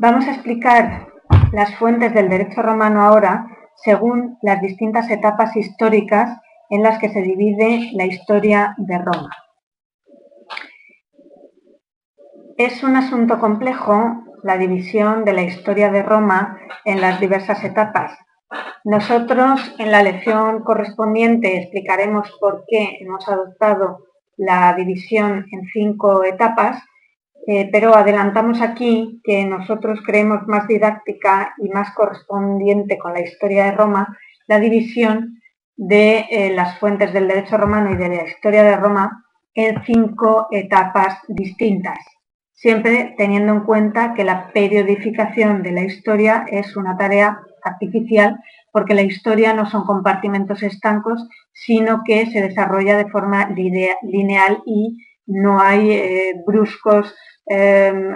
Vamos a explicar las fuentes del derecho romano ahora según las distintas etapas históricas en las que se divide la historia de Roma. Es un asunto complejo la división de la historia de Roma en las diversas etapas. Nosotros en la lección correspondiente explicaremos por qué hemos adoptado la división en cinco etapas eh, pero adelantamos aquí que nosotros creemos más didáctica y más correspondiente con la historia de Roma la división de eh, las fuentes del derecho romano y de la historia de Roma en cinco etapas distintas, siempre teniendo en cuenta que la periodificación de la historia es una tarea artificial porque la historia no son compartimentos estancos, sino que se desarrolla de forma lineal y no hay eh, bruscos Em,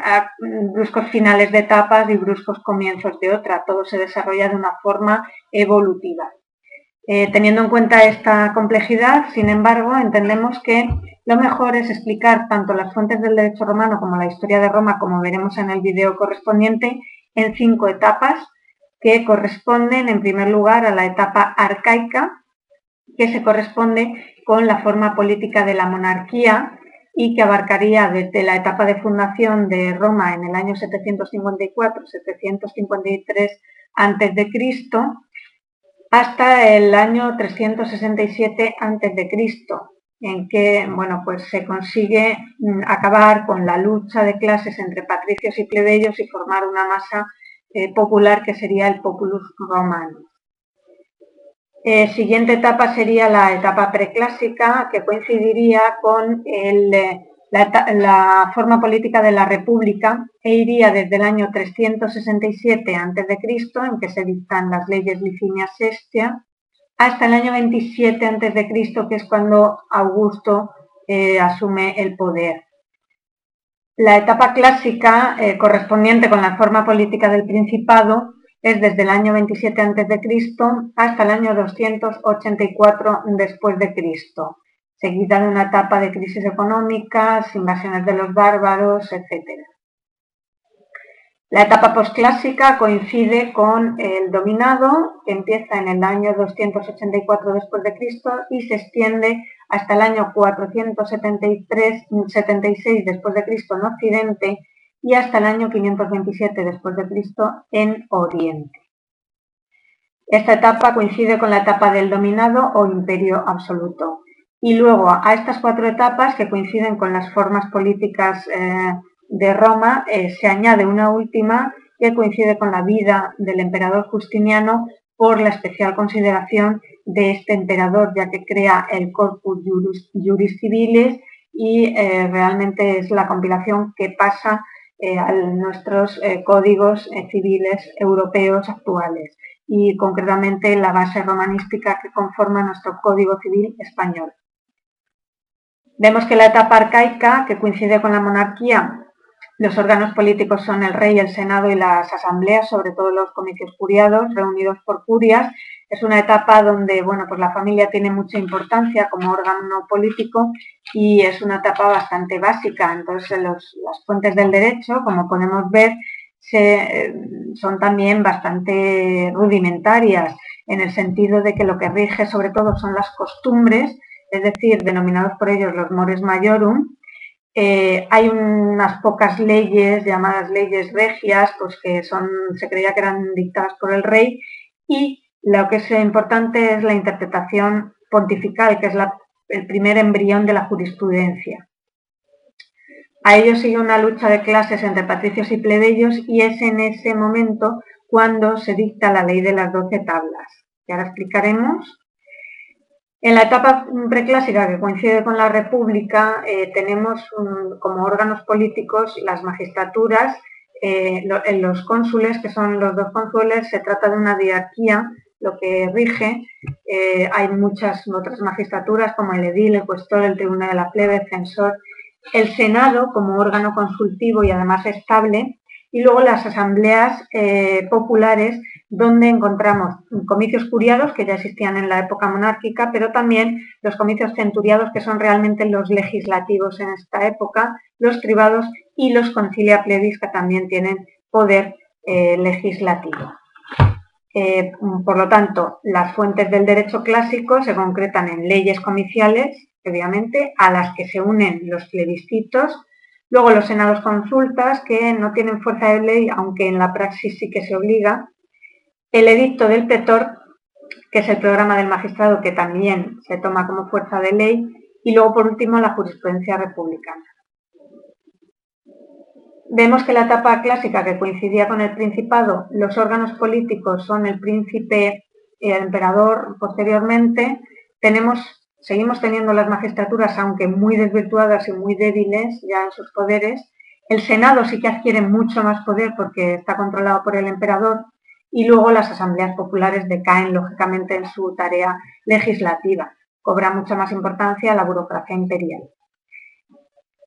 bruscos finales de etapas y bruscos comienzos de otra. Todo se desarrolla de una forma evolutiva. Eh, teniendo en cuenta esta complejidad, sin embargo, entendemos que lo mejor es explicar tanto las fuentes del derecho romano como la historia de Roma, como veremos en el video correspondiente, en cinco etapas que corresponden, en primer lugar, a la etapa arcaica, que se corresponde con la forma política de la monarquía, y que abarcaría desde la etapa de fundación de Roma en el año 754-753 a.C. hasta el año 367 a.C., en que bueno, pues se consigue mm, acabar con la lucha de clases entre patricios y plebeyos y formar una masa eh, popular que sería el populus romano. Eh, siguiente etapa sería la etapa preclásica, que coincidiría con eh, la, forma política de la República e iría desde el año 367 a.C., en que se dictan las leyes Licinia Sestia, hasta el año 27 a.C., que es cuando Augusto eh, asume el poder. La etapa clásica, correspondiente con la forma política del Principado, es desde el año 27 a.C. hasta el año 284 después de Cristo, seguida de una etapa de crisis económicas, invasiones de los bárbaros, etc. La etapa posclásica coincide con el dominado, que empieza en el año 284 después de Cristo y se extiende hasta el año 473-76 después de Cristo en Occidente y hasta el año 527 después de Cristo en Oriente. Esta etapa coincide con la etapa del dominado o imperio absoluto. Y luego a estas cuatro etapas que coinciden con las formas políticas eh, de Roma eh, se añade una última que coincide con la vida del emperador Justiniano por la especial consideración de este emperador, ya que crea el Corpus Juris, Civilis y eh, realmente es la compilación que pasa eh, a nuestros eh, códigos eh, civiles europeos actuales y concretamente la base romanística que conforma nuestro Código Civil español. Vemos que la etapa arcaica, que coincide con la monarquía, los órganos políticos son el rey, el senado y las asambleas, sobre todo los comicios curiados, reunidos por curias, es una etapa donde bueno, pues la familia tiene mucha importancia como órgano político y es una etapa bastante básica. Entonces, las fuentes del derecho, como podemos ver, son también bastante rudimentarias en el sentido de que lo que rige sobre todo son las costumbres, es decir, denominados por ellos los mores majorum. Eh, hay unas pocas leyes llamadas leyes regias, pues que son, se creía que eran dictadas por el rey y lo que es importante es la interpretación pontifical, que es el primer embrión de la jurisprudencia. A ello sigue una lucha de clases entre patricios y plebeyos y es en ese momento cuando se dicta la ley de las doce tablas, que ahora explicaremos. En la etapa preclásica que coincide con la República eh, tenemos como órganos políticos las magistraturas, eh, los cónsules, que son los dos cónsules, se trata de una diarquía lo que rige. Eh, hay muchas otras magistraturas como el edil, el cuestor, el tribunal de la plebe, el censor, el senado como órgano consultivo y además estable, y luego las asambleas eh, populares donde encontramos comicios curiados que ya existían en la época monárquica, pero también los comicios centuriados que son realmente los legislativos en esta época, los privados y los concilia plebis que también tienen poder eh, legislativo. Eh, por lo tanto, las fuentes del derecho clásico se concretan en leyes comiciales, obviamente, a las que se unen los plebiscitos, luego los senados consultas, que no tienen fuerza de ley, aunque en la praxis sí que se obliga, el edicto del pretor, que es el programa del magistrado que también se toma como fuerza de ley, y luego, por último, la jurisprudencia republicana. Vemos que la etapa clásica que coincidía con el Principado, los órganos políticos son el príncipe y el emperador posteriormente, tenemos, seguimos teniendo las magistraturas, aunque muy desvirtuadas y muy débiles ya en sus poderes. El Senado sí que adquiere mucho más poder porque está controlado por el emperador y luego las asambleas populares decaen lógicamente en su tarea legislativa. Cobra mucha más importancia la burocracia imperial.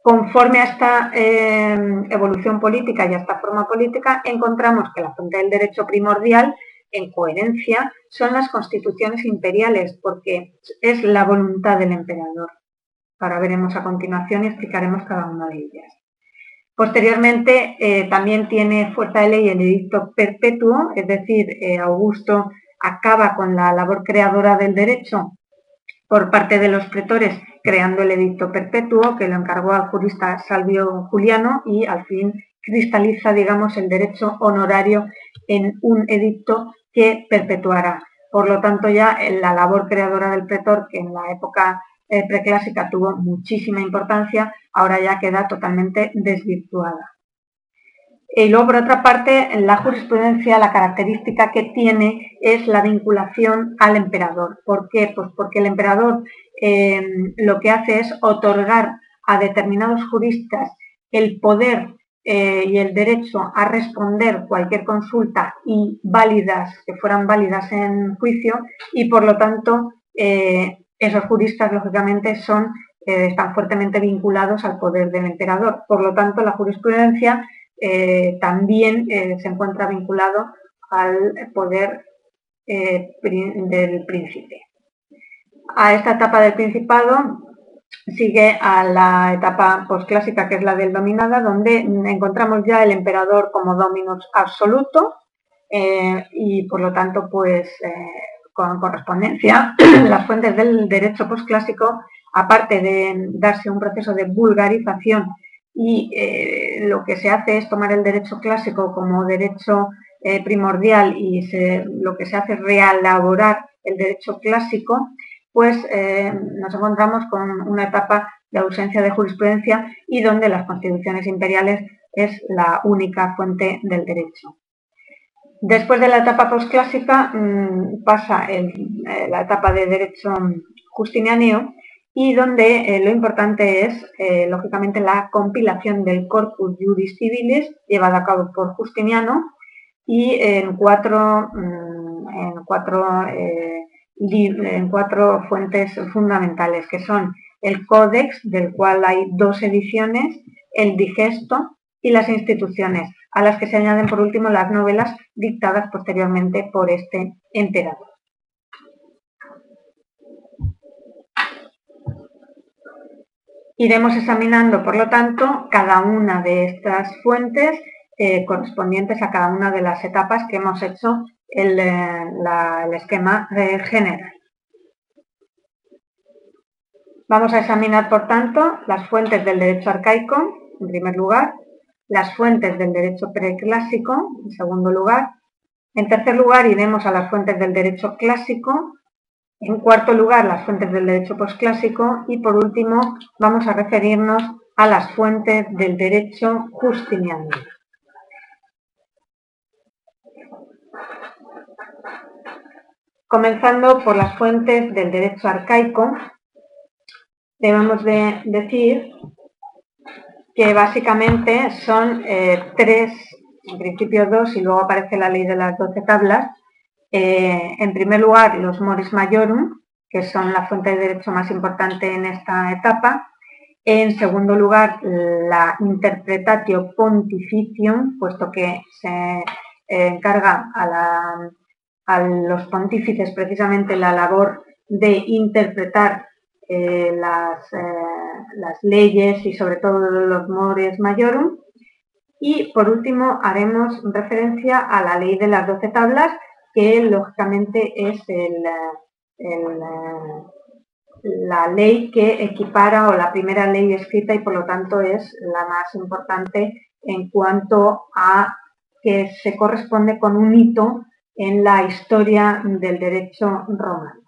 Conforme a esta eh, evolución política y a esta forma política, encontramos que la fuente del derecho primordial, en coherencia, son las constituciones imperiales, porque es la voluntad del emperador. Ahora veremos a continuación y explicaremos cada una de ellas. Posteriormente, eh, también tiene fuerza de ley el edicto perpetuo, es decir, eh, Augusto acaba con la labor creadora del derecho por parte de los pretores creando el edicto perpetuo que lo encargó al jurista Salvio Juliano y al fin cristaliza, digamos, el derecho honorario en un edicto que perpetuará. Por lo tanto, ya la labor creadora del pretor, que en la época eh, preclásica tuvo muchísima importancia, ahora ya queda totalmente desvirtuada. Y luego, por otra parte, la jurisprudencia la característica que tiene es la vinculación al emperador. ¿Por qué? Pues porque el emperador eh, lo que hace es otorgar a determinados juristas el poder eh, y el derecho a responder cualquier consulta y válidas, que fueran válidas en juicio, y por lo tanto eh, esos juristas, lógicamente, son, están fuertemente vinculados al poder del emperador. Por lo tanto, la jurisprudencia eh, también eh, se encuentra vinculado al poder eh, del príncipe. A esta etapa del principado sigue a la etapa posclásica, que es la del dominada, donde encontramos ya el emperador como dominus absoluto y por lo tanto, pues con correspondencia, las fuentes del derecho posclásico, aparte de darse un proceso de vulgarización y eh, lo que se hace es tomar el derecho clásico como derecho eh, primordial y lo que se hace es reelaborar el derecho clásico, pues eh, nos encontramos con una etapa de ausencia de jurisprudencia y donde las constituciones imperiales es la única fuente del derecho. Después de la etapa posclásica mm, pasa la etapa de derecho justinianeo y donde eh, lo importante es, eh, lógicamente, la compilación del Corpus Juris Civilis llevada a cabo por Justiniano y en cuatro, mm, en cuatro, eh, en cuatro fuentes fundamentales, que son el Códex, del cual hay dos ediciones, el Digesto y las instituciones, a las que se añaden por último las novelas dictadas posteriormente por este emperador. Iremos examinando, por lo tanto, cada una de estas fuentes eh, correspondientes a cada una de las etapas que hemos hecho el, eh, el esquema general. Vamos a examinar, por tanto, las fuentes del derecho arcaico, en primer lugar, las fuentes del derecho preclásico, en segundo lugar. En tercer lugar, iremos a las fuentes del derecho clásico, en cuarto lugar, las fuentes del derecho posclásico y por último vamos a referirnos a las fuentes del derecho justiniano. Comenzando por las fuentes del derecho arcaico, debemos de decir que básicamente son eh, tres, en principio dos, y luego aparece la ley de las doce tablas, eh, en primer lugar, los moris majorum, que son la fuente de derecho más importante en esta etapa. En segundo lugar, la interpretatio pontificium, puesto que se eh, encarga a, los pontífices precisamente la labor de interpretar eh, las, leyes y sobre todo los mores majorum. Y por último haremos referencia a la ley de las doce tablas, que lógicamente es la ley que equipara o la primera ley escrita y por lo tanto es la más importante en cuanto a que se corresponde con un hito en la historia del derecho romano.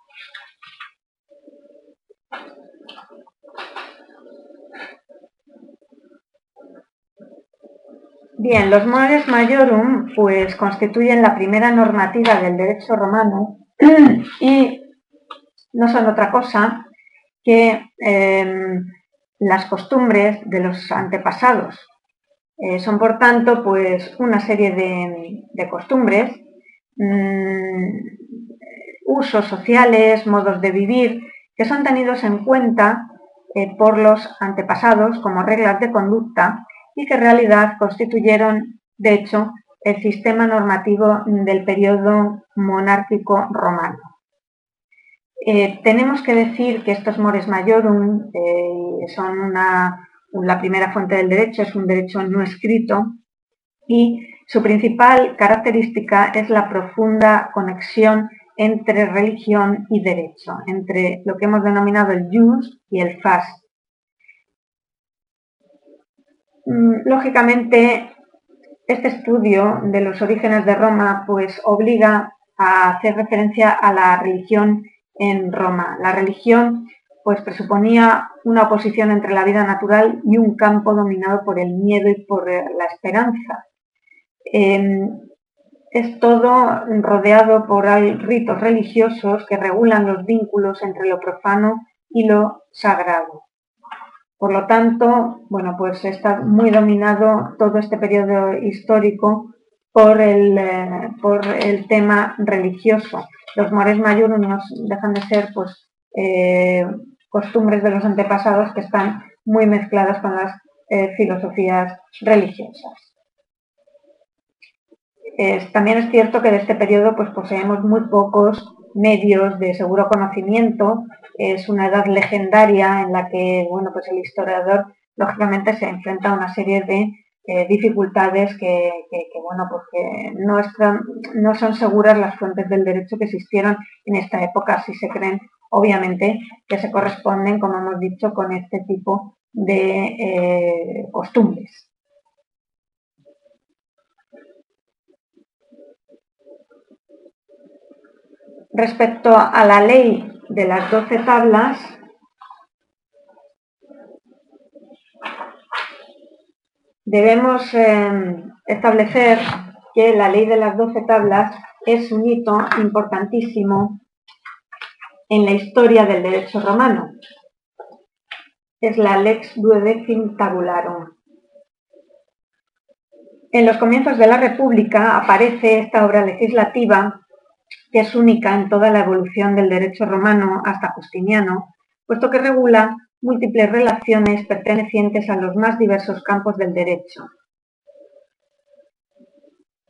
Bien, los mores majorum pues constituyen la primera normativa del derecho romano y no son otra cosa que em, las costumbres de los antepasados. Eh, son por tanto pues una serie de, costumbres, mm, usos sociales, modos de vivir que son tenidos en cuenta eh, por los antepasados como reglas de conducta y que en realidad constituyeron, de hecho, el sistema normativo del periodo monárquico romano. Eh, tenemos que decir que estos mores majorum eh, son la primera fuente del derecho, es un derecho no escrito y su principal característica es la profunda conexión entre religión y derecho, entre lo que hemos denominado el jus y el fas, Mm, lógicamente, este estudio de los orígenes de Roma pues obliga a hacer referencia a la religión en Roma. La religión pues presuponía una oposición entre la vida natural y un campo dominado por el miedo y por la esperanza. Em, es todo rodeado por ritos religiosos que regulan los vínculos entre lo profano y lo sagrado. Por lo tanto, bueno, pues está muy dominado todo este periodo histórico por el, eh, por el tema religioso. Los mores mayores dejan de ser pues, eh, costumbres de los antepasados que están muy mezcladas con las eh, filosofías religiosas. también es cierto que de este periodo pues, poseemos muy pocos medios de seguro conocimiento. Es una edad legendaria en la que bueno, pues el historiador lógicamente se enfrenta a una serie de eh, dificultades que, bueno, pues no, están, no son seguras las fuentes del derecho que existieron en esta época, si se creen, obviamente, que se corresponden, como hemos dicho, con este tipo de eh, costumbres. Respecto a la ley de las doce tablas, debemos em, establecer que la ley de las doce tablas es un hito importantísimo en la historia del derecho romano. Es la Lex Duodecim Tabularum. En los comienzos de la República aparece esta obra legislativa que es única en toda la evolución del derecho romano hasta Justiniano, puesto que regula múltiples relaciones pertenecientes a los más diversos campos del derecho.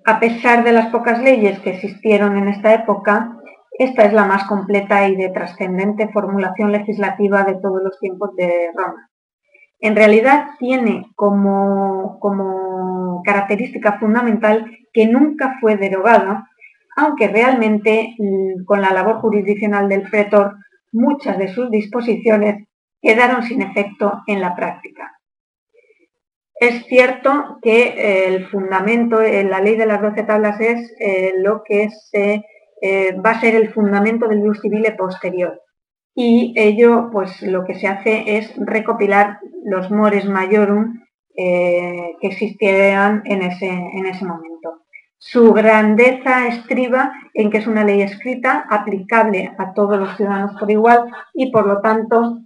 A pesar de las pocas leyes que existieron en esta época, esta es la más completa y de trascendente formulación legislativa de todos los tiempos de Roma. En realidad tiene como, como característica fundamental que nunca fue derogada aunque realmente mm, con la labor jurisdiccional del pretor muchas de sus disposiciones quedaron sin efecto en la práctica. Es cierto que eh, el fundamento, en eh, la ley de las doce tablas es eh, lo que va a ser el fundamento del jus civile posterior. Y ello, pues lo que se hace es recopilar los mores majorum que existieran en ese, en ese momento. Su grandeza estriba en que es una ley escrita, aplicable a todos los ciudadanos por igual y por lo tanto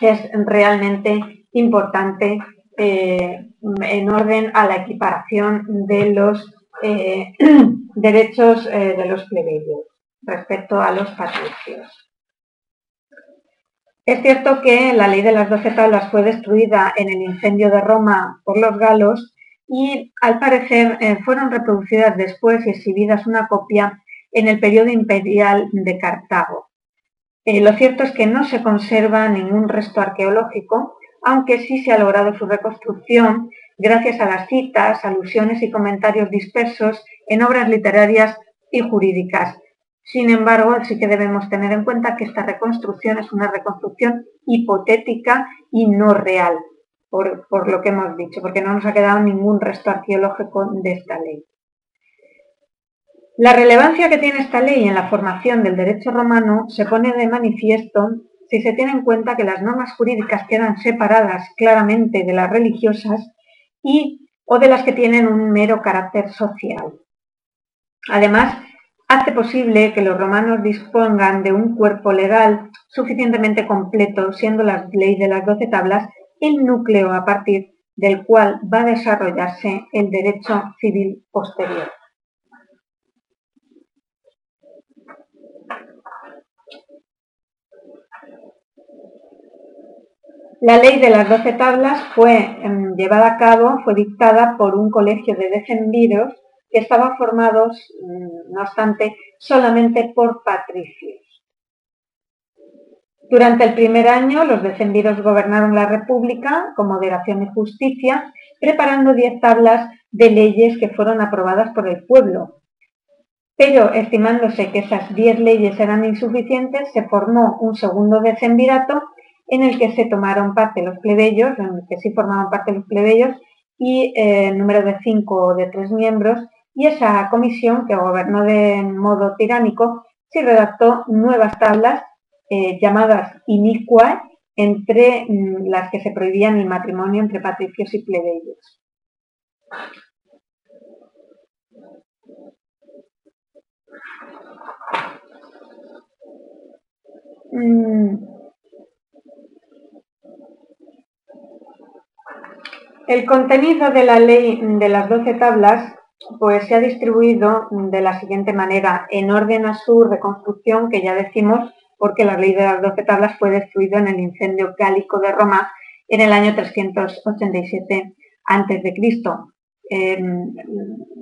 es realmente importante eh, en orden a la equiparación de los eh, derechos eh, de los plebeyos respecto a los patricios. Es cierto que la ley de las doce tablas fue destruida en el incendio de Roma por los galos, y al parecer eh, fueron reproducidas después y exhibidas una copia en el periodo imperial de Cartago. Eh, lo cierto es que no se conserva ningún resto arqueológico, aunque sí se ha logrado su reconstrucción gracias a las citas, alusiones y comentarios dispersos en obras literarias y jurídicas. Sin embargo, sí que debemos tener en cuenta que esta reconstrucción es una reconstrucción hipotética y no real, por, lo que hemos dicho, porque no nos ha quedado ningún resto arqueológico de esta ley. La relevancia que tiene esta ley en la formación del derecho romano se pone de manifiesto si se tiene en cuenta que las normas jurídicas quedan separadas claramente de las religiosas y o de las que tienen un mero carácter social. Además, hace posible que los romanos dispongan de un cuerpo legal suficientemente completo, siendo la ley de las doce tablas el núcleo a partir del cual va a desarrollarse el derecho civil posterior. La ley de las doce tablas fue em, llevada a cabo, fue dictada por un colegio de decemviros que estaban formados, mm, no obstante, solamente por patricios. Durante el primer año, los decemviros gobernaron la República con moderación y justicia, preparando diez tablas de leyes que fueron aprobadas por el pueblo. Pero, estimándose que esas diez leyes eran insuficientes, se formó un segundo decemvirato en el que se tomaron parte los plebeyos, en el que sí formaban parte los plebeyos, y eh, el número de cinco o de tres miembros, y esa comisión que gobernó de modo tiránico, sí redactó nuevas tablas eh, llamadas iniquae, entre mm, las que se prohibían el matrimonio entre patricios y plebeyos. Mm, El contenido de la ley de las doce tablas pues se ha distribuido de la siguiente manera, en orden a su reconstrucción, que ya decimos, porque la ley de las doce tablas fue destruida en el incendio gálico de Roma en el año 387 a.C. Eh,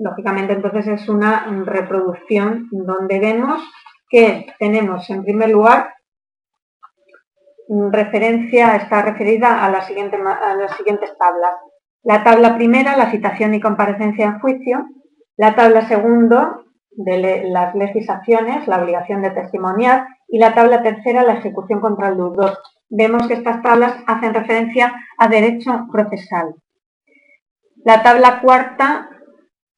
lógicamente entonces es una reproducción donde vemos que tenemos en primer lugar referencia, está referida a, a las siguientes tablas. La tabla primera, la citación y comparecencia en juicio. La tabla segundo, de las legislaciones, la obligación de testimoniar. Y la tabla tercera, la ejecución contra el deudor. Vemos que estas tablas hacen referencia a derecho procesal. La tabla cuarta,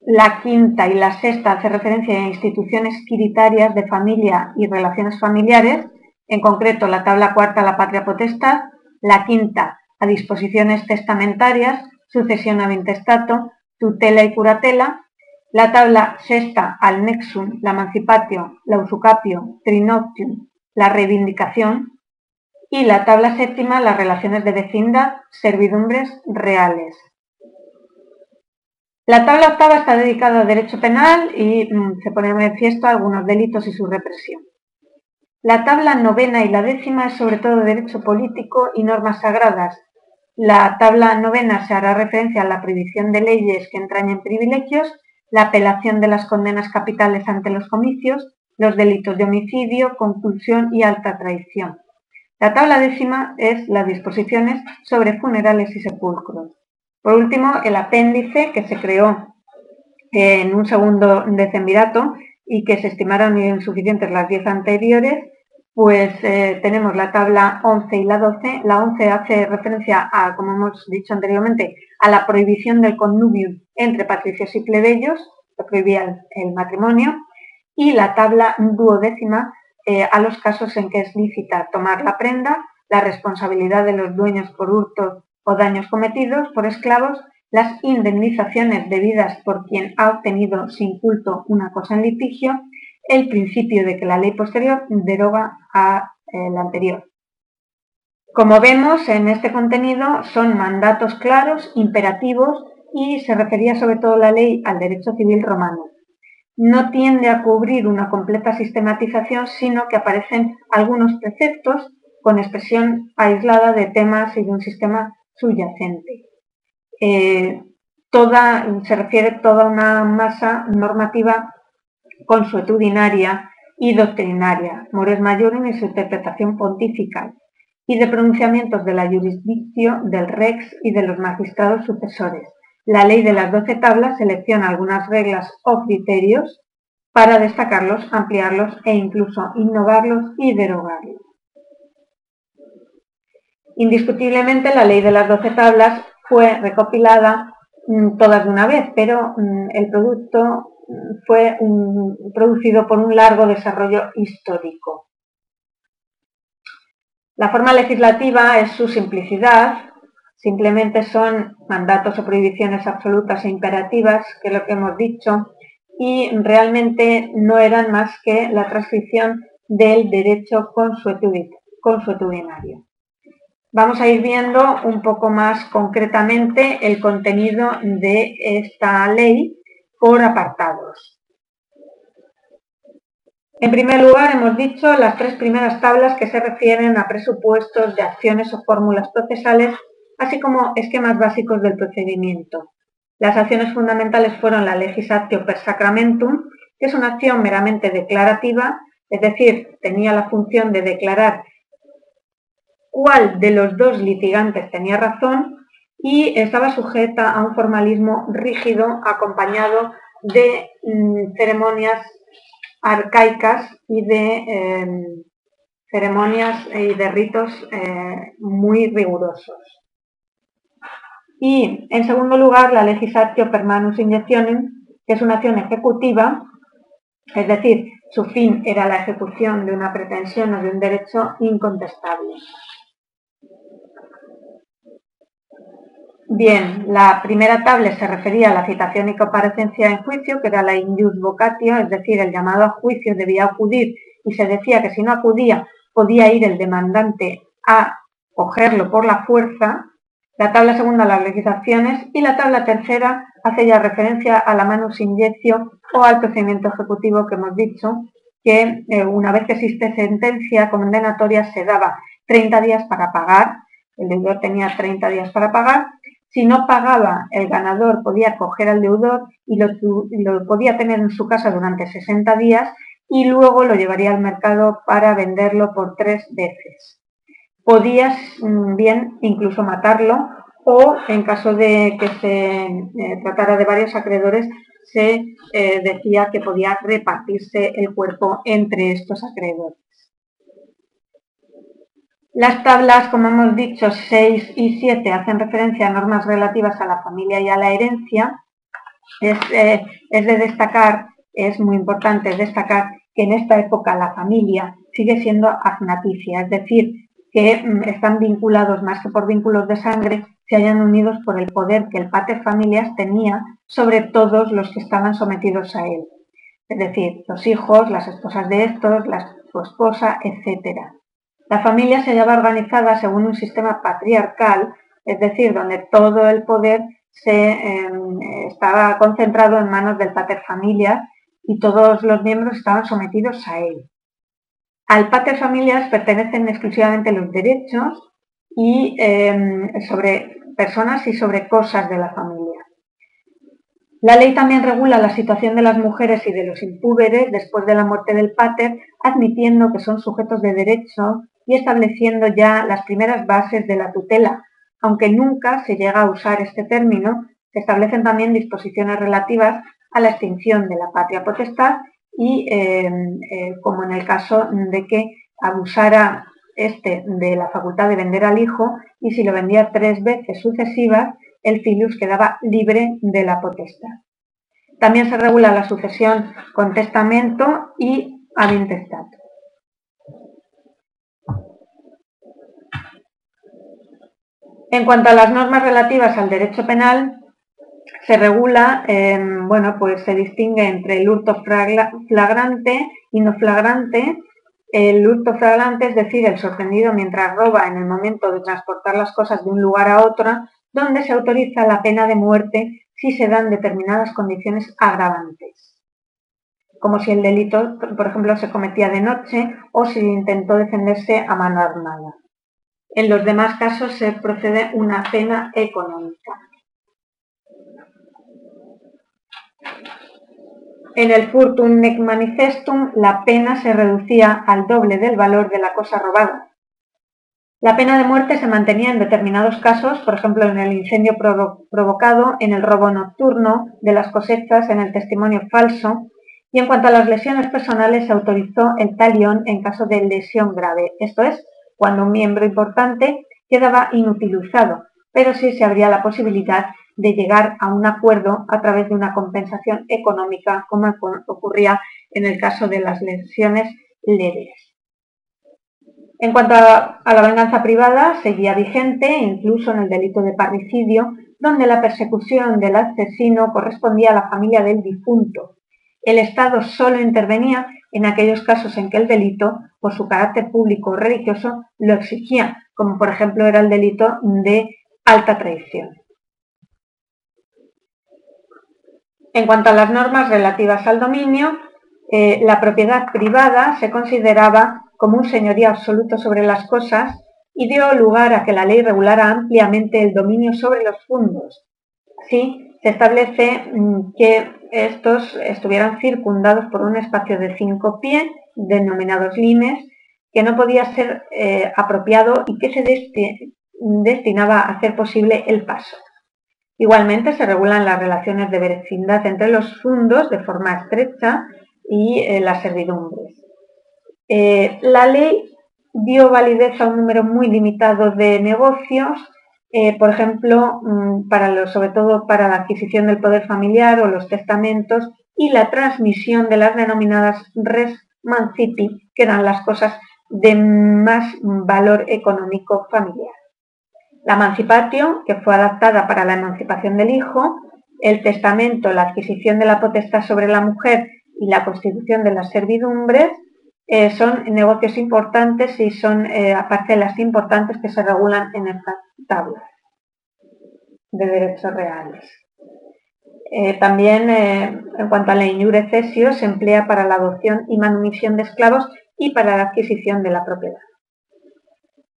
la quinta y la sexta hacen referencia a instituciones quiritarias de familia y relaciones familiares, en concreto la tabla cuarta la patria potestad, la quinta a disposiciones testamentarias, sucesión a intestato, tutela y curatela, la tabla sexta al nexum, la emancipatio, la usucapio, trinoctium, la reivindicación, y la tabla séptima las relaciones de vecindad, servidumbres reales. La tabla octava está dedicada a derecho penal y mm, se pone en manifiesto algunos delitos y su represión. La tabla novena y la décima es sobre todo derecho político y normas sagradas, la tabla novena se hará referencia a la prohibición de leyes que entrañen privilegios, la apelación de las condenas capitales ante los comicios, los delitos de homicidio, conculsión y alta traición. La tabla décima es las disposiciones sobre funerales y sepulcros. Por último, el apéndice que se creó en un segundo decemvirato y que se estimaron insuficientes las diez anteriores, pues eh, tenemos la tabla 11 y la 12. La 11 hace referencia a, como hemos dicho anteriormente, a la prohibición del connubium entre patricios y plebeyos, que prohibía el, matrimonio, y la tabla duodécima eh, a los casos en que es lícita tomar la prenda, la responsabilidad de los dueños por hurtos o daños cometidos por esclavos, las indemnizaciones debidas por quien ha obtenido sin culto una cosa en litigio el principio de que la ley posterior deroga a eh, la anterior. Como vemos en este contenido son mandatos claros, imperativos y se refería sobre todo la ley al derecho civil romano. No tiende a cubrir una completa sistematización, sino que aparecen algunos preceptos con expresión aislada de temas y de un sistema subyacente. Eh, toda, se refiere toda una masa normativa consuetudinaria y doctrinaria, mores mayorum y su interpretación pontifical, y de pronunciamientos de la jurisdicción del rex y de los magistrados sucesores, la ley de las doce tablas selecciona algunas reglas o criterios para destacarlos, ampliarlos e incluso innovarlos y derogarlos. Indiscutiblemente la ley de las doce tablas fue recopilada mm, todas de una vez, pero mm, el producto fue producido por un largo desarrollo histórico. La forma legislativa es su simplicidad, simplemente son mandatos o prohibiciones absolutas e imperativas, que es lo que hemos dicho, y realmente no eran más que la transcripción del derecho consuetudinario. Vamos a ir viendo un poco más concretamente el contenido de esta ley por apartados. En primer lugar, hemos dicho las tres primeras tablas que se refieren a presupuestos de acciones o fórmulas procesales, así como esquemas básicos del procedimiento. Las acciones fundamentales fueron la legislatio per sacramentum, que es una acción meramente declarativa, es decir, tenía la función de declarar cuál de los dos litigantes tenía razón y estaba sujeta a un formalismo rígido acompañado de mm, ceremonias arcaicas y de em, ceremonias y de ritos eh, muy rigurosos. Y, en segundo lugar, la legislatio per manus injectionem, que es una acción ejecutiva, es decir, su fin era la ejecución de una pretensión o de un derecho incontestable. Bien, la primera tabla se refería a la citación y comparecencia en juicio, que era la injus vocatio, es decir, el llamado a juicio debía acudir y se decía que si no acudía podía ir el demandante a cogerlo por la fuerza. La tabla segunda, las legislaciones, y la tabla tercera hace ya referencia a la manus injectio o al procedimiento ejecutivo que hemos dicho, que eh, una vez que existe sentencia condenatoria se daba 30 días para pagar, el deudor tenía 30 días para pagar, si no pagaba, el ganador podía coger al deudor y lo, podía tener en su casa durante 60 días y luego lo llevaría al mercado para venderlo por tres veces. Podías mm, bien incluso matarlo o en caso de que se eh, tratara de varios acreedores se eh, decía que podía repartirse el cuerpo entre estos acreedores. Las tablas, como hemos dicho, 6 y 7 hacen referencia a normas relativas a la familia y a la herencia. Eh, es, de destacar, es muy importante destacar que en esta época la familia sigue siendo agnaticia, es decir, que mm, están vinculados más que por vínculos de sangre, se hayan unidos por el poder que el pater familias tenía sobre todos los que estaban sometidos a él. Es decir, los hijos, las esposas de estos, su esposa, etcétera. La familia se hallaba organizada según un sistema patriarcal, es decir, donde todo el poder se, em, estaba concentrado en manos del pater familias y todos los miembros estaban sometidos a él. Al pater familias pertenecen exclusivamente los derechos y em, sobre personas y sobre cosas de la familia. La ley también regula la situación de las mujeres y de los impúberes después de la muerte del pater, admitiendo que son sujetos de derecho y estableciendo ya las primeras bases de la tutela. Aunque nunca se llega a usar este término, se establecen también disposiciones relativas a la extinción de la patria potestad y, em, eh, como en el caso de que abusara este de la facultad de vender al hijo y si lo vendía tres veces sucesivas, el filius quedaba libre de la potestad. También se regula la sucesión con testamento y ad intestato. En cuanto a las normas relativas al derecho penal, se regula, em, bueno, pues se distingue entre el hurto flagrante y no flagrante. El hurto flagrante es decir, el sorprendido mientras roba en el momento de transportar las cosas de un lugar a otro, donde se autoriza la pena de muerte si se dan determinadas condiciones agravantes, como si el delito, por ejemplo, se cometía de noche o si intentó defenderse a mano armada. En los demás casos se procede una pena económica. En el furtum nec manifestum la pena se reducía al doble del valor de la cosa robada. La pena de muerte se mantenía en determinados casos, por ejemplo en el incendio provocado, en el robo nocturno de las cosechas, en el testimonio falso, y en cuanto a las lesiones personales se autorizó el talión en caso de lesión grave, esto es, cuando un miembro importante quedaba inutilizado, pero sí se abría la posibilidad de llegar a un acuerdo a través de una compensación económica, como ocurría en el caso de las lesiones leves. En cuanto a, la venganza privada, seguía vigente incluso en el delito de parricidio, donde la persecución del asesino correspondía a la familia del difunto. El Estado solo intervenía en aquellos casos en que el delito, por su carácter público o religioso, lo exigía, como por ejemplo era el delito de alta traición. En cuanto a las normas relativas al dominio, eh, la propiedad privada se consideraba como un señorío absoluto sobre las cosas y dio lugar a que la ley regulara ampliamente el dominio sobre los fundos. Así, se establece mm, que estos estuvieran circundados por un espacio de cinco pies, denominados limes, que no podía ser eh, apropiado y que se destinaba a hacer posible el paso. Igualmente se regulan las relaciones de vecindad entre los fundos de forma estrecha y eh, las servidumbres. Eh, la ley dio validez a un número muy limitado de negocios, eh, por ejemplo, mm, sobre todo para la adquisición del poder familiar o los testamentos y la transmisión de las denominadas res mancipi, que eran las cosas de más valor económico familiar. La emancipatio, que fue adaptada para la emancipación del hijo, el testamento, la adquisición de la potestad sobre la mujer y la constitución de las servidumbres, eh, son negocios importantes y son eh, parcelas importantes que se regulan en estas tablas de derechos reales. Eh, también, en cuanto a la iure cesio, se emplea para la adopción y manumisión de esclavos y para la adquisición de la propiedad.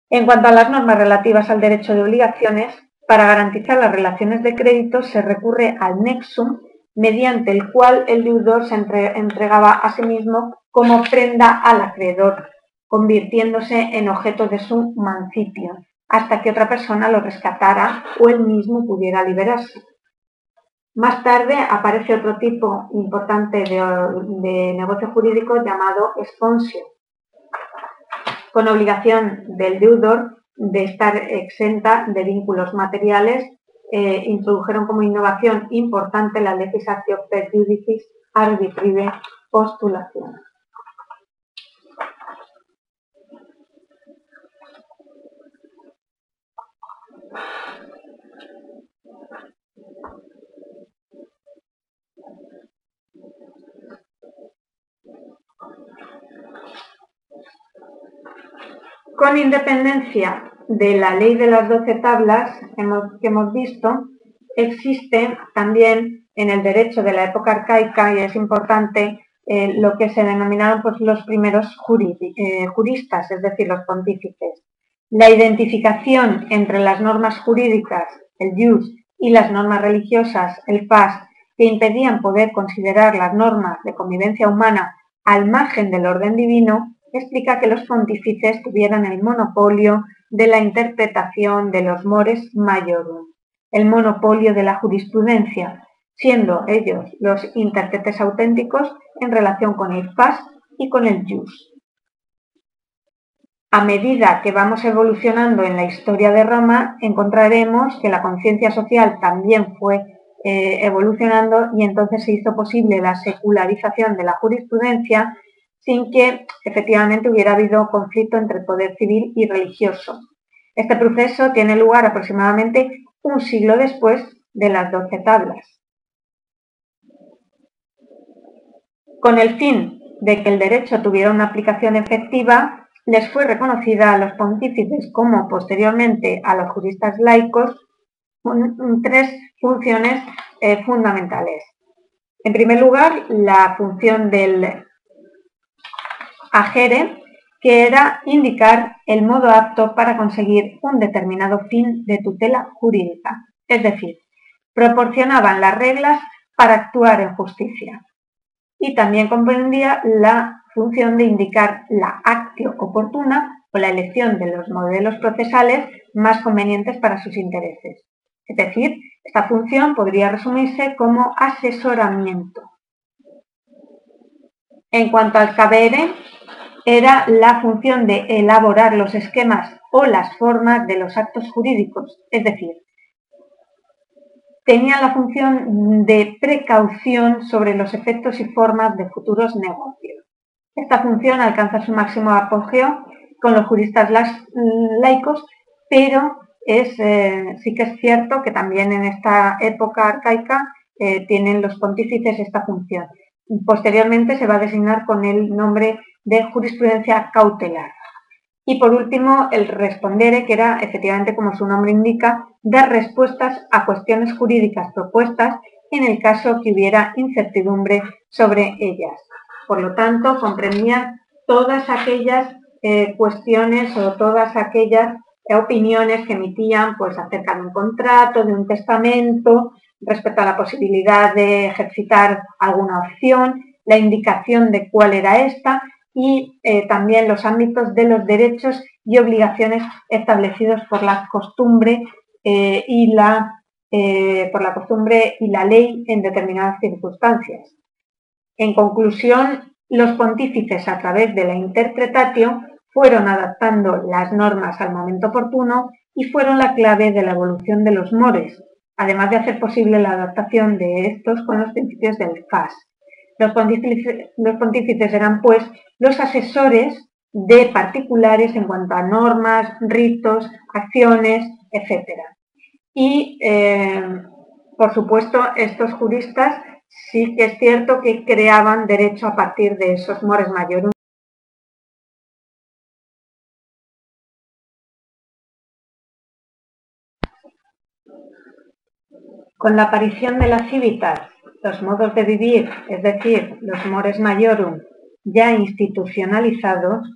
En cuanto a las normas relativas al derecho de obligaciones, para garantizar las relaciones de crédito se recurre al nexum, mediante el cual el deudor se entregaba a sí mismo como prenda al acreedor, convirtiéndose en objeto de su mancipio, hasta que otra persona lo rescatara o él mismo pudiera liberarse. Más tarde aparece otro tipo importante de, negocio jurídico llamado esponsio, con obligación del deudor de estar exenta de vínculos materiales, eh, introdujeron como innovación importante la legislación per judicis arbitrive postulación. Con independencia de la ley de las doce tablas que hemos visto, existe también en el derecho de la época arcaica, y es importante, eh, lo que se denominaron pues, los primeros eh, juristas, es decir, los pontífices. La identificación entre las normas jurídicas, el jus, y las normas religiosas, el fas, que impedían poder considerar las normas de convivencia humana al margen del orden divino, explica que los pontífices tuvieran el monopolio de la interpretación de los mores majorum, el monopolio de la jurisprudencia, siendo ellos los intérpretes auténticos en relación con el fas y con el jus. A medida que vamos evolucionando en la historia de Roma, encontraremos que la conciencia social también fue eh, evolucionando y entonces se hizo posible la secularización de la jurisprudencia sin que efectivamente hubiera habido conflicto entre el poder civil y religioso. Este proceso tiene lugar aproximadamente un siglo después de las doce tablas. Con el fin de que el derecho tuviera una aplicación efectiva, les fue reconocida a los pontífices como posteriormente a los juristas laicos tres funciones eh, fundamentales. En primer lugar, la función del agere, que era indicar el modo apto para conseguir un determinado fin de tutela jurídica, es decir, proporcionaban las reglas para actuar en justicia. Y también comprendía la función de indicar la actio oportuna o la elección de los modelos procesales más convenientes para sus intereses. Es decir, esta función podría resumirse como asesoramiento. En cuanto al saber, era la función de elaborar los esquemas o las formas de los actos jurídicos, es decir, tenía la función de precaución sobre los efectos y formas de futuros negocios. Esta función alcanza su máximo apogeo con los juristas laicos, pero es, eh, sí que es cierto que también en esta época arcaica eh, tienen los pontífices esta función. Posteriormente se va a designar con el nombre de jurisprudencia cautelar. Y por último, el respondere, que era efectivamente, como su nombre indica, dar respuestas a cuestiones jurídicas propuestas en el caso que hubiera incertidumbre sobre ellas. Por lo tanto, comprendía todas aquellas eh, cuestiones o todas aquellas opiniones que emitían pues, acerca de un contrato, de un testamento, respecto a la posibilidad de ejercitar alguna opción, la indicación de cuál era esta y eh, también los ámbitos de los derechos y obligaciones establecidos por la costumbre eh, y la eh, por la costumbre y la ley en determinadas circunstancias. En conclusión, los pontífices a través de la interpretatio fueron adaptando las normas al momento oportuno y fueron la clave de la evolución de los mores, además de hacer posible la adaptación de estos con los principios del FAS. Los pontífices, eran, pues, los asesores de particulares en cuanto a normas, ritos, acciones, etc. Y, eh, por supuesto, estos juristas sí que es cierto que creaban derecho a partir de esos mores mayores. Con la aparición de las civitas los modos de vivir, es decir, los mores majorum, ya institucionalizados,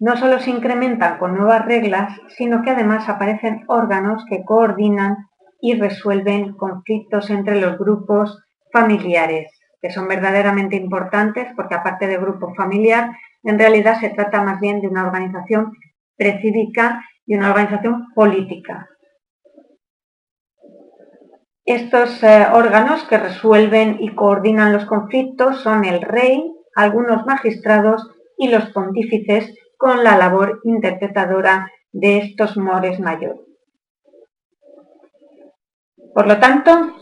no solo se incrementan con nuevas reglas, sino que además aparecen órganos que coordinan y resuelven conflictos entre los grupos familiares, que son verdaderamente importantes porque aparte de grupo familiar, en realidad se trata más bien de una organización precívica y una organización política. Estos eh, órganos que resuelven y coordinan los conflictos son el rey, algunos magistrados y los pontífices con la labor interpretadora de estos mores mayores. Por lo tanto,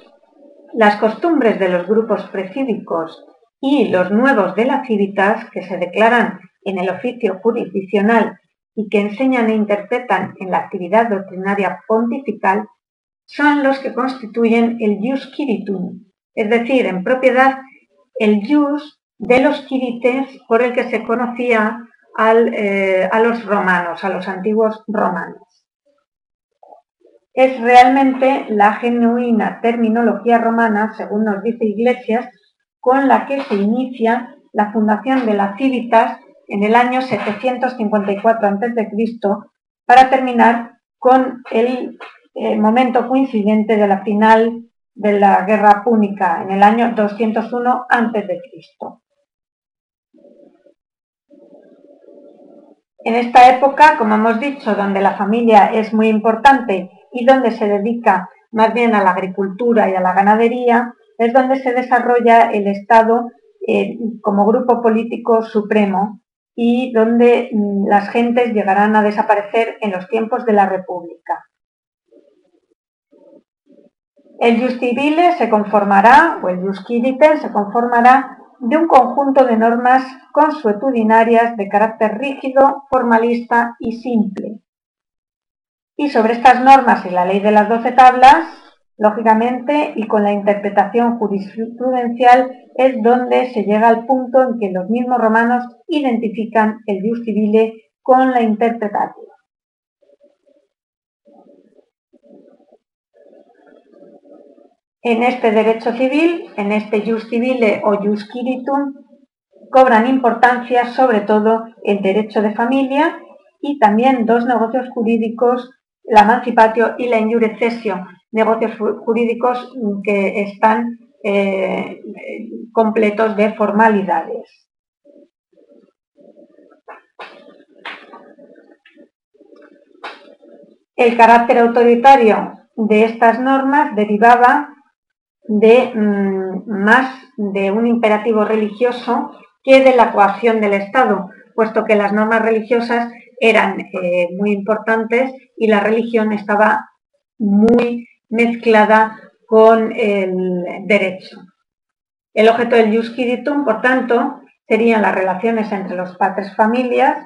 las costumbres de los grupos precívicos y los nuevos de la civitas que se declaran en el oficio jurisdiccional y que enseñan e interpretan en la actividad doctrinaria pontifical son los que constituyen el jus quiritum, es decir, en propiedad el jus de los quirites por el que se conocía eh, a los romanos, a los antiguos romanos. Es realmente la genuina terminología romana, según nos dice Iglesias, con la que se inicia la fundación de las Civitas en el año 754 a.C. para terminar con el el momento coincidente de la final de la Guerra Púnica en el año 201 a.C. En esta época, como hemos dicho, donde la familia es muy importante y donde se dedica más bien a la agricultura y a la ganadería, es donde se desarrolla el Estado eh, como grupo político supremo y donde mm, las gentes llegarán a desaparecer en los tiempos de la República. El justivile se conformará, o el jusquidite se conformará de un conjunto de normas consuetudinarias de carácter rígido, formalista y simple. Y sobre estas normas y la ley de las doce tablas, lógicamente, y con la interpretación jurisprudencial, es donde se llega al punto en que los mismos romanos identifican el justivile con la interpretación. En este derecho civil, en este jus civile o jus quiritum, cobran importancia sobre todo el derecho de familia y también dos negocios jurídicos, la emancipatio y la injure negocios jurídicos que están eh, completos de formalidades. El carácter autoritario de estas normas derivaba de mm, más de un imperativo religioso que de la coacción del Estado, puesto que las normas religiosas eran eh, muy importantes y la religión estaba muy mezclada con el derecho. El objeto del jus por tanto, serían las relaciones entre los padres familias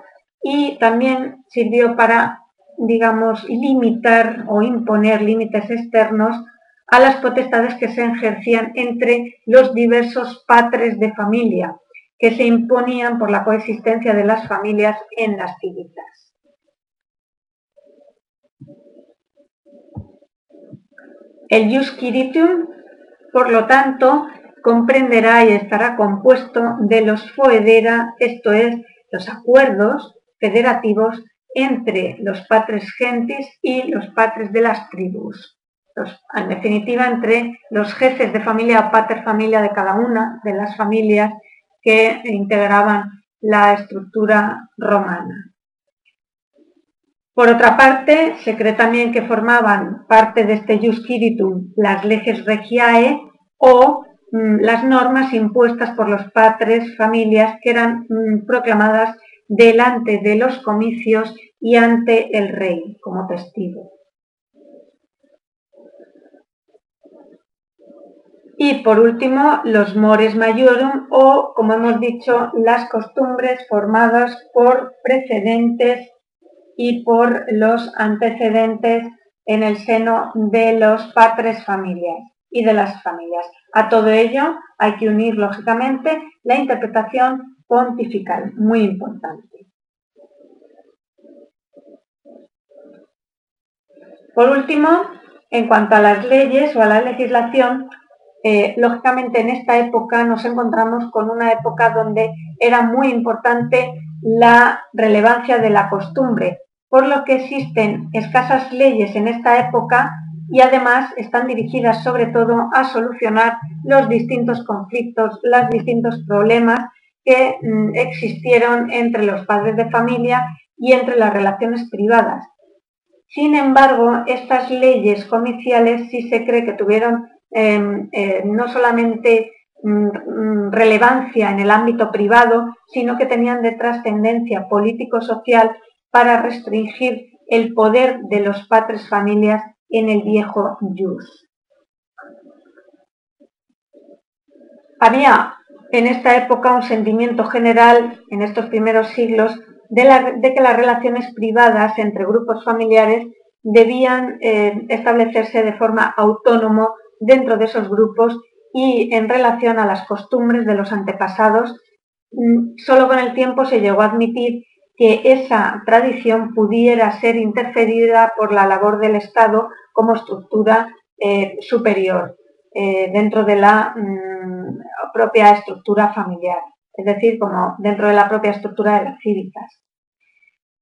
y también sirvió para, digamos, limitar o imponer límites externos a las potestades que se ejercían entre los diversos patres de familia, que se imponían por la coexistencia de las familias en las civitas. El jus por lo tanto, comprenderá y estará compuesto de los foedera, esto es, los acuerdos federativos entre los patres gentis y los patres de las tribus. en definitiva, entre los jefes de familia o pater familia de cada una de las familias que integraban la estructura romana. Por otra parte, se cree también que formaban parte de este jus las leges regiae o mm, las normas impuestas por los patres familias que eran mm, proclamadas delante de los comicios y ante el rey como testigo. Y por último, los mores majorum o, como hemos dicho, las costumbres formadas por precedentes y por los antecedentes en el seno de los patres familias y de las familias. A todo ello hay que unir, lógicamente, la interpretación pontifical, muy importante. Por último, en cuanto a las leyes o a la legislación, eh, lógicamente en esta época nos encontramos con una época donde era muy importante la relevancia de la costumbre, por lo que existen escasas leyes en esta época y además están dirigidas sobre todo a solucionar los distintos conflictos, los distintos problemas que mm, existieron entre los padres de familia y entre las relaciones privadas. Sin embargo, estas leyes comiciales sí se cree que tuvieron no solamente mm, mm, relevancia en el ámbito privado, sino que tenían de trascendencia político-social para restringir el poder de los patres familias en el viejo Jus. Había en esta época un sentimiento general, en estos primeros siglos, de, que las relaciones privadas entre grupos familiares debían eh, establecerse de forma autónoma dentro de esos grupos y en relación a las costumbres de los antepasados. Mm, solo con el tiempo se llegó a admitir que esa tradición pudiera ser interferida por la labor del Estado como estructura eh, superior eh, dentro de la mm, propia estructura familiar, es decir, como dentro de la propia estructura de las cívicas.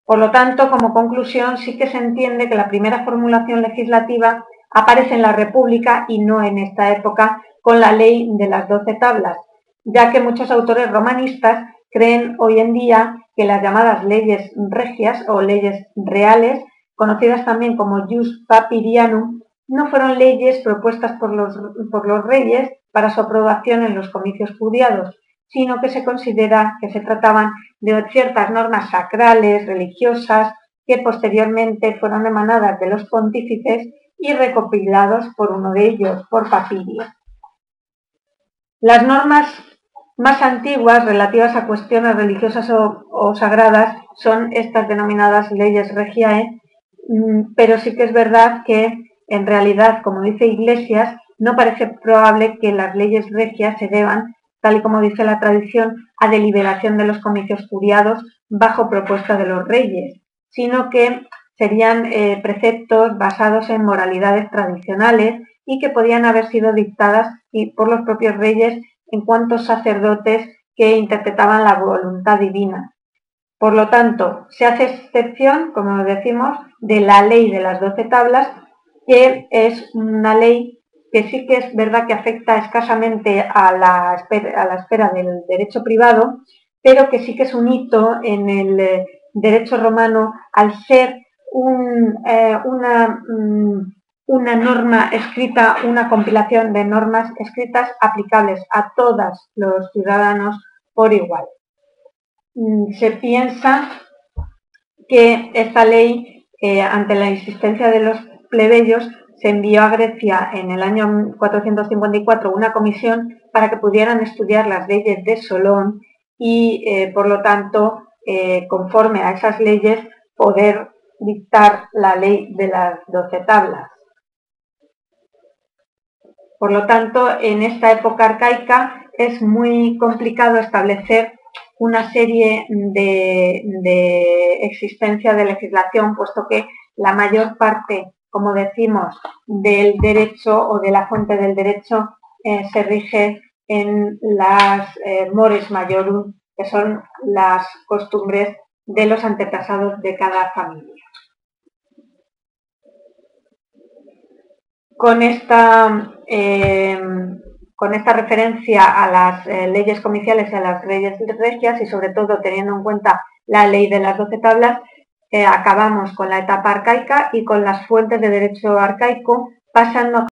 Por lo tanto, como conclusión, sí que se entiende que la primera formulación legislativa aparece en la República y no en esta época con la ley de las doce tablas, ya que muchos autores romanistas creen hoy en día que las llamadas leyes regias o leyes reales, conocidas también como jus papirianum, no fueron leyes propuestas por los, por los reyes para su aprobación en los comicios judíados, sino que se considera que se trataban de ciertas normas sacrales, religiosas, que posteriormente fueron emanadas de los pontífices y recopilados por uno de ellos, por Papirio. Las normas más antiguas relativas a cuestiones religiosas o, sagradas son estas denominadas leyes regiae, mm, pero sí que es verdad que en realidad, como dice Iglesias, no parece probable que las leyes regias se deban, tal y como dice la tradición, a deliberación de los comicios curiados bajo propuesta de los reyes, sino que serían eh, preceptos basados en moralidades tradicionales y que podían haber sido dictadas por los propios reyes en cuanto sacerdotes que interpretaban la voluntad divina. Por lo tanto, se hace excepción, como decimos, de la ley de las doce tablas, que es una ley que sí que es verdad que afecta escasamente a la, a la esfera del derecho privado, pero que sí que es un hito en el eh, derecho romano al ser eh, una, mm, una norma escrita, una compilación de normas escritas aplicables a todos los ciudadanos por igual. Mm, se piensa que esta ley, eh, ante la insistencia de los plebeyos, se envió a Grecia en el año 454 una comisión para que pudieran estudiar las leyes de Solón y, eh, por lo tanto, conforme a esas leyes, poder dictar la ley de las doce tablas. Por lo tanto, en esta época arcaica es muy complicado establecer una serie de, existencia de legislación, puesto que la mayor parte, como decimos, del derecho o de la fuente del derecho eh, se rige en las eh, mores majorum, que son las costumbres de los antepasados de cada familia. Con esta eh, con esta referencia a las eh, leyes comiciales y a las leyes regias y sobre todo teniendo en cuenta la ley de las doce tablas, eh, acabamos con la etapa arcaica y con las fuentes de derecho arcaico, pasando